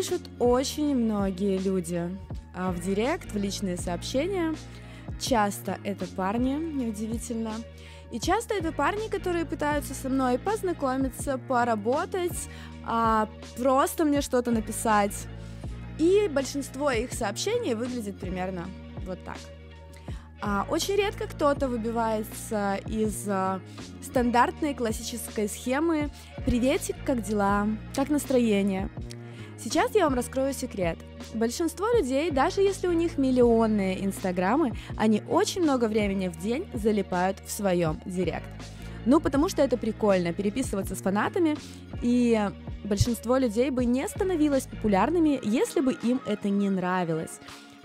пишут очень многие люди а, в директ, в личные сообщения. Часто это парни, неудивительно. И часто это парни, которые пытаются со мной познакомиться, поработать, а, просто мне что-то написать. И большинство их сообщений выглядит примерно вот так. А, очень редко кто-то выбивается из а, стандартной классической схемы «Приветик, как дела? Как настроение?» Сейчас я вам раскрою секрет. Большинство людей, даже если у них миллионные инстаграмы, они очень много времени в день залипают в своем директ. Ну, потому что это прикольно, переписываться с фанатами, и большинство людей бы не становилось популярными, если бы им это не нравилось.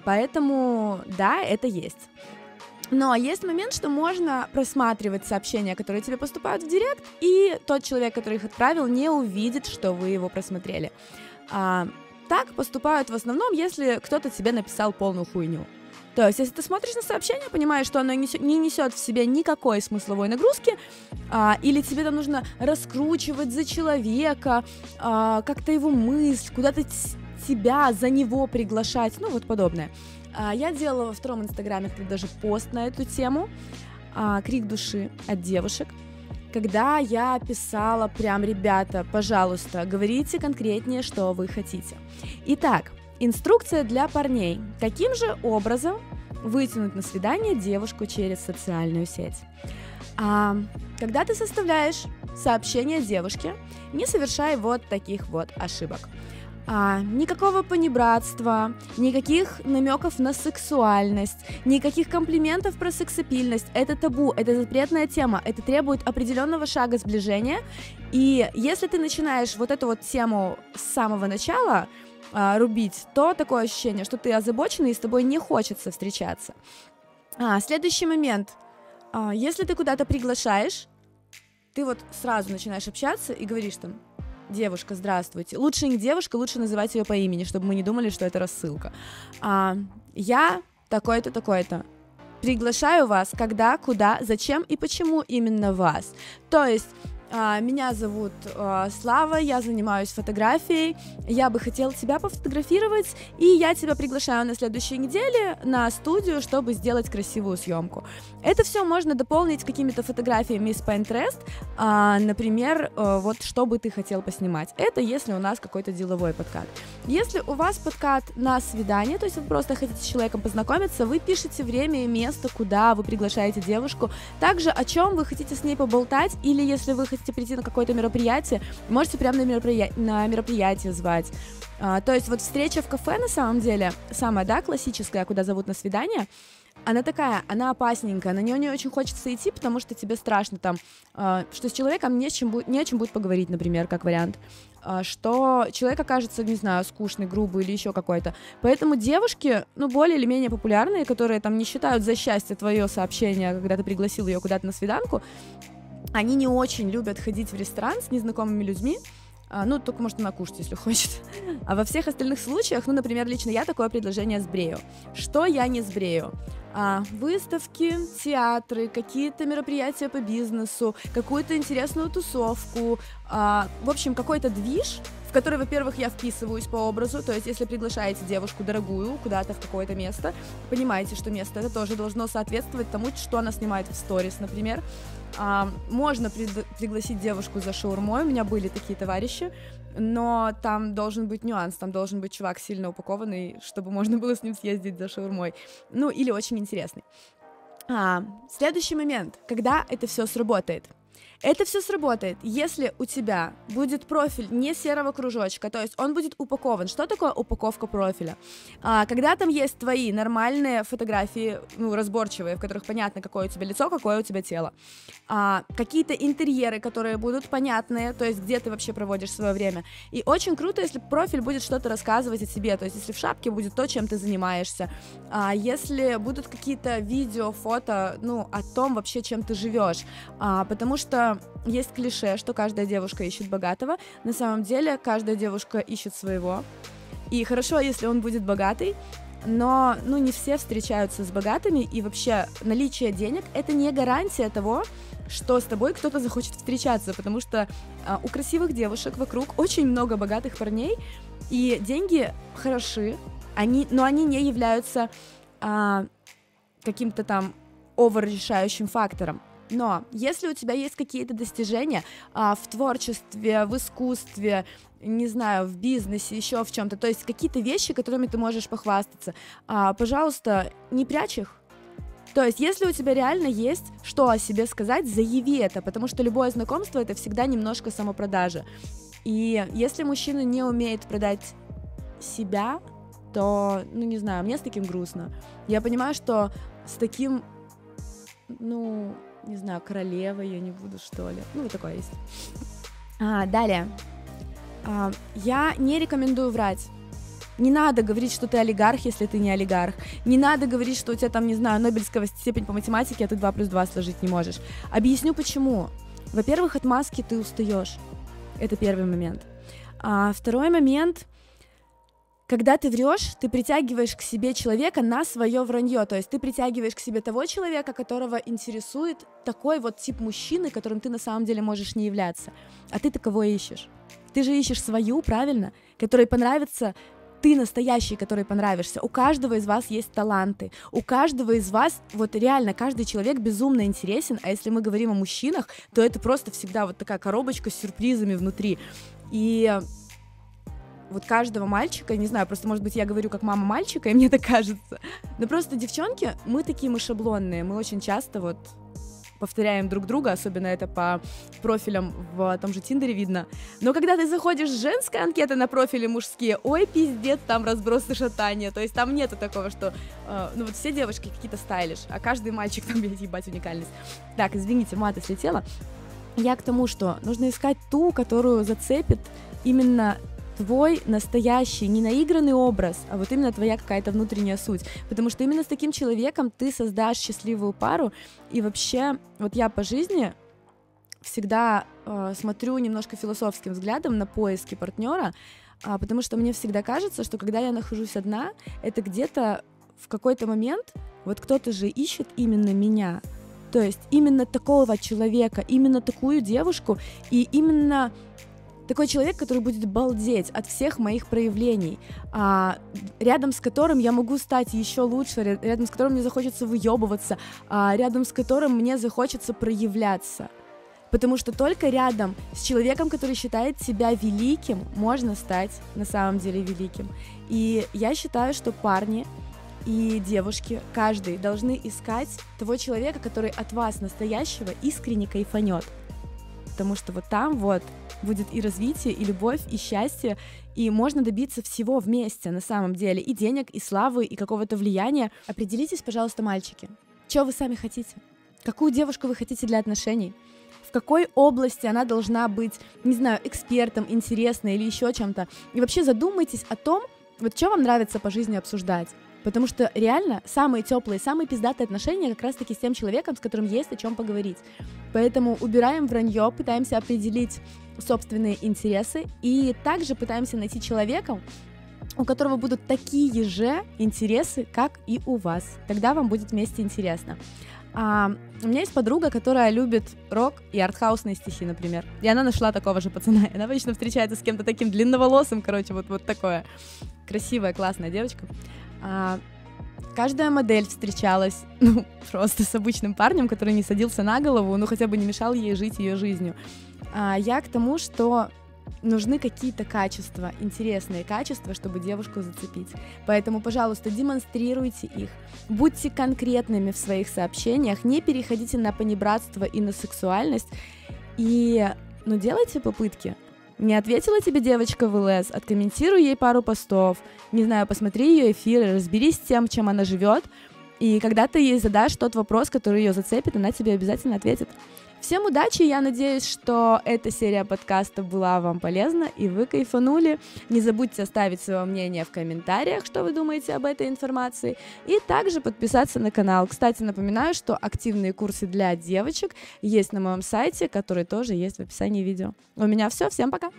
Поэтому, да, это есть. Но есть момент, что можно просматривать сообщения, которые тебе поступают в директ, и тот человек, который их отправил, не увидит, что вы его просмотрели. А, так поступают в основном, если кто-то тебе написал полную хуйню. То есть, если ты смотришь на сообщение, понимаешь, что оно не несет в себе никакой смысловой нагрузки, а, или тебе там нужно раскручивать за человека, а, как-то его мысль, куда-то тебя за него приглашать, ну вот подобное. А, я делала во втором инстаграме даже пост на эту тему, а, крик души от девушек, когда я писала прям, ребята, пожалуйста, говорите конкретнее, что вы хотите. Итак, инструкция для парней. Каким же образом вытянуть на свидание девушку через социальную сеть? А, когда ты составляешь сообщение девушке, не совершай вот таких вот ошибок. А, никакого понебратства, никаких намеков на сексуальность, никаких комплиментов про сексапильность. Это табу, это запретная тема, это требует определенного шага сближения. И если ты начинаешь вот эту вот тему с самого начала а, рубить, то такое ощущение, что ты озабоченный и с тобой не хочется встречаться. А, следующий момент. А, если ты куда-то приглашаешь, ты вот сразу начинаешь общаться и говоришь там, девушка, здравствуйте. Лучше не девушка, лучше называть ее по имени, чтобы мы не думали, что это рассылка. А, я такой-то, такой-то. Приглашаю вас, когда, куда, зачем и почему именно вас. То есть меня зовут а, Слава, я занимаюсь фотографией. Я бы хотела тебя пофотографировать, и я тебя приглашаю на следующей неделе на студию, чтобы сделать красивую съемку. Это все можно дополнить какими-то фотографиями из Pinterest, а, например, вот что бы ты хотел поснимать. Это если у нас какой-то деловой подкат. Если у вас подкат на свидание, то есть вы просто хотите с человеком познакомиться, вы пишете время и место, куда вы приглашаете девушку, также о чем вы хотите с ней поболтать, или если вы хотите прийти на какое-то мероприятие, можете прямо на, мероприя... на мероприятие звать. А, то есть вот встреча в кафе на самом деле, самая, да, классическая, куда зовут на свидание, она такая, она опасненькая, на нее не очень хочется идти, потому что тебе страшно там, э, что с человеком не, с чем не о чем будет поговорить, например, как вариант, э, что человек окажется, не знаю, скучный, грубый или еще какой-то. Поэтому девушки, ну, более или менее популярные, которые там не считают за счастье твое сообщение, когда ты пригласил ее куда-то на свиданку, они не очень любят ходить в ресторан с незнакомыми людьми, а, ну, только можно накушать, если хочет. А во всех остальных случаях, ну, например, лично я такое предложение сбрею. Что я не сбрею? А, выставки, театры, какие-то мероприятия по бизнесу, какую-то интересную тусовку, а, в общем, какой-то движ, в который, во-первых, я вписываюсь по образу, то есть если приглашаете девушку дорогую куда-то в какое-то место, понимаете, что место это тоже должно соответствовать тому, что она снимает в сторис, например, а, можно пред- пригласить девушку за шаурмой, у меня были такие товарищи, но там должен быть нюанс, там должен быть чувак сильно упакованный, чтобы можно было с ним съездить за шаурмой. Ну, или очень интересный. А, следующий момент, когда это все сработает — это все сработает, если у тебя будет профиль не серого кружочка, то есть он будет упакован. Что такое упаковка профиля? А, когда там есть твои нормальные фотографии, ну, разборчивые, в которых понятно, какое у тебя лицо, какое у тебя тело. А, какие-то интерьеры, которые будут понятные, то есть где ты вообще проводишь свое время. И очень круто, если профиль будет что-то рассказывать о тебе, то есть если в шапке будет то, чем ты занимаешься, а, если будут какие-то видео, фото, ну, о том вообще, чем ты живешь, а, потому что есть клише, что каждая девушка ищет богатого. На самом деле каждая девушка ищет своего. И хорошо, если он будет богатый, но ну, не все встречаются с богатыми, и вообще наличие денег — это не гарантия того, что с тобой кто-то захочет встречаться, потому что а, у красивых девушек вокруг очень много богатых парней, и деньги хороши, они, но они не являются а, каким-то там овер решающим фактором. Но если у тебя есть какие-то достижения а, в творчестве, в искусстве, не знаю, в бизнесе, еще в чем-то, то есть какие-то вещи, которыми ты можешь похвастаться, а, пожалуйста, не прячь их. То есть, если у тебя реально есть что о себе сказать, заяви это, потому что любое знакомство это всегда немножко самопродажа. И если мужчина не умеет продать себя, то, ну не знаю, мне с таким грустно. Я понимаю, что с таким, ну, не знаю, королевой я не буду, что ли. Ну, вот такое есть. А, далее. А, я не рекомендую врать. Не надо говорить, что ты олигарх, если ты не олигарх. Не надо говорить, что у тебя там, не знаю, Нобелевская степень по математике, а ты 2 плюс 2 сложить не можешь. Объясню почему. Во-первых, от маски ты устаешь. Это первый момент. А второй момент когда ты врешь, ты притягиваешь к себе человека на свое вранье. То есть ты притягиваешь к себе того человека, которого интересует такой вот тип мужчины, которым ты на самом деле можешь не являться. А ты-то кого ищешь? Ты же ищешь свою, правильно? Которой понравится ты настоящий, который понравишься. У каждого из вас есть таланты. У каждого из вас, вот реально, каждый человек безумно интересен. А если мы говорим о мужчинах, то это просто всегда вот такая коробочка с сюрпризами внутри. И вот каждого мальчика, не знаю, просто, может быть, я говорю как мама мальчика, и мне так кажется, но просто девчонки, мы такие мы шаблонные, мы очень часто вот повторяем друг друга, особенно это по профилям в том же Тиндере видно. Но когда ты заходишь в женская анкета на профили мужские, ой, пиздец, там разброс и шатания. То есть там нету такого, что, э, ну вот все девушки какие-то стайлиш, а каждый мальчик там, блядь, ебать, уникальность. Так, извините, мата слетела. Я к тому, что нужно искать ту, которую зацепит именно твой настоящий, не наигранный образ, а вот именно твоя какая-то внутренняя суть. Потому что именно с таким человеком ты создашь счастливую пару. И вообще, вот я по жизни всегда э, смотрю немножко философским взглядом на поиски партнера, э, потому что мне всегда кажется, что когда я нахожусь одна, это где-то в какой-то момент вот кто-то же ищет именно меня. То есть именно такого человека, именно такую девушку, и именно такой человек, который будет балдеть от всех моих проявлений, а, рядом с которым я могу стать еще лучше, рядом с которым мне захочется выебываться, а, рядом с которым мне захочется проявляться. Потому что только рядом с человеком, который считает себя великим, можно стать на самом деле великим. И я считаю, что парни и девушки, каждый, должны искать того человека, который от вас настоящего искренне кайфанет потому что вот там вот будет и развитие, и любовь, и счастье, и можно добиться всего вместе на самом деле, и денег, и славы, и какого-то влияния. Определитесь, пожалуйста, мальчики, что вы сами хотите? Какую девушку вы хотите для отношений? в какой области она должна быть, не знаю, экспертом, интересной или еще чем-то. И вообще задумайтесь о том, вот что вам нравится по жизни обсуждать. Потому что реально самые теплые, самые пиздатые отношения как раз-таки с тем человеком, с которым есть о чем поговорить. Поэтому убираем вранье, пытаемся определить собственные интересы и также пытаемся найти человека, у которого будут такие же интересы, как и у вас. Тогда вам будет вместе интересно. А, у меня есть подруга, которая любит рок и артхаусные стихи, например. И она нашла такого же пацана. И она обычно встречается с кем-то таким длинноволосым, короче, вот, вот такое. Красивая, классная девочка. А, каждая модель встречалась, ну, просто с обычным парнем, который не садился на голову, ну, хотя бы не мешал ей жить ее жизнью. А я к тому, что нужны какие-то качества, интересные качества, чтобы девушку зацепить. Поэтому, пожалуйста, демонстрируйте их. Будьте конкретными в своих сообщениях, не переходите на понебратство и на сексуальность. И, ну, делайте попытки. Не ответила тебе девочка в ЛС, откомментируй ей пару постов, не знаю, посмотри ее эфиры, разберись с тем, чем она живет, и когда ты ей задашь тот вопрос, который ее зацепит, она тебе обязательно ответит. Всем удачи, я надеюсь, что эта серия подкаста была вам полезна и вы кайфанули. Не забудьте оставить свое мнение в комментариях, что вы думаете об этой информации, и также подписаться на канал. Кстати, напоминаю, что активные курсы для девочек есть на моем сайте, который тоже есть в описании видео. У меня все, всем пока!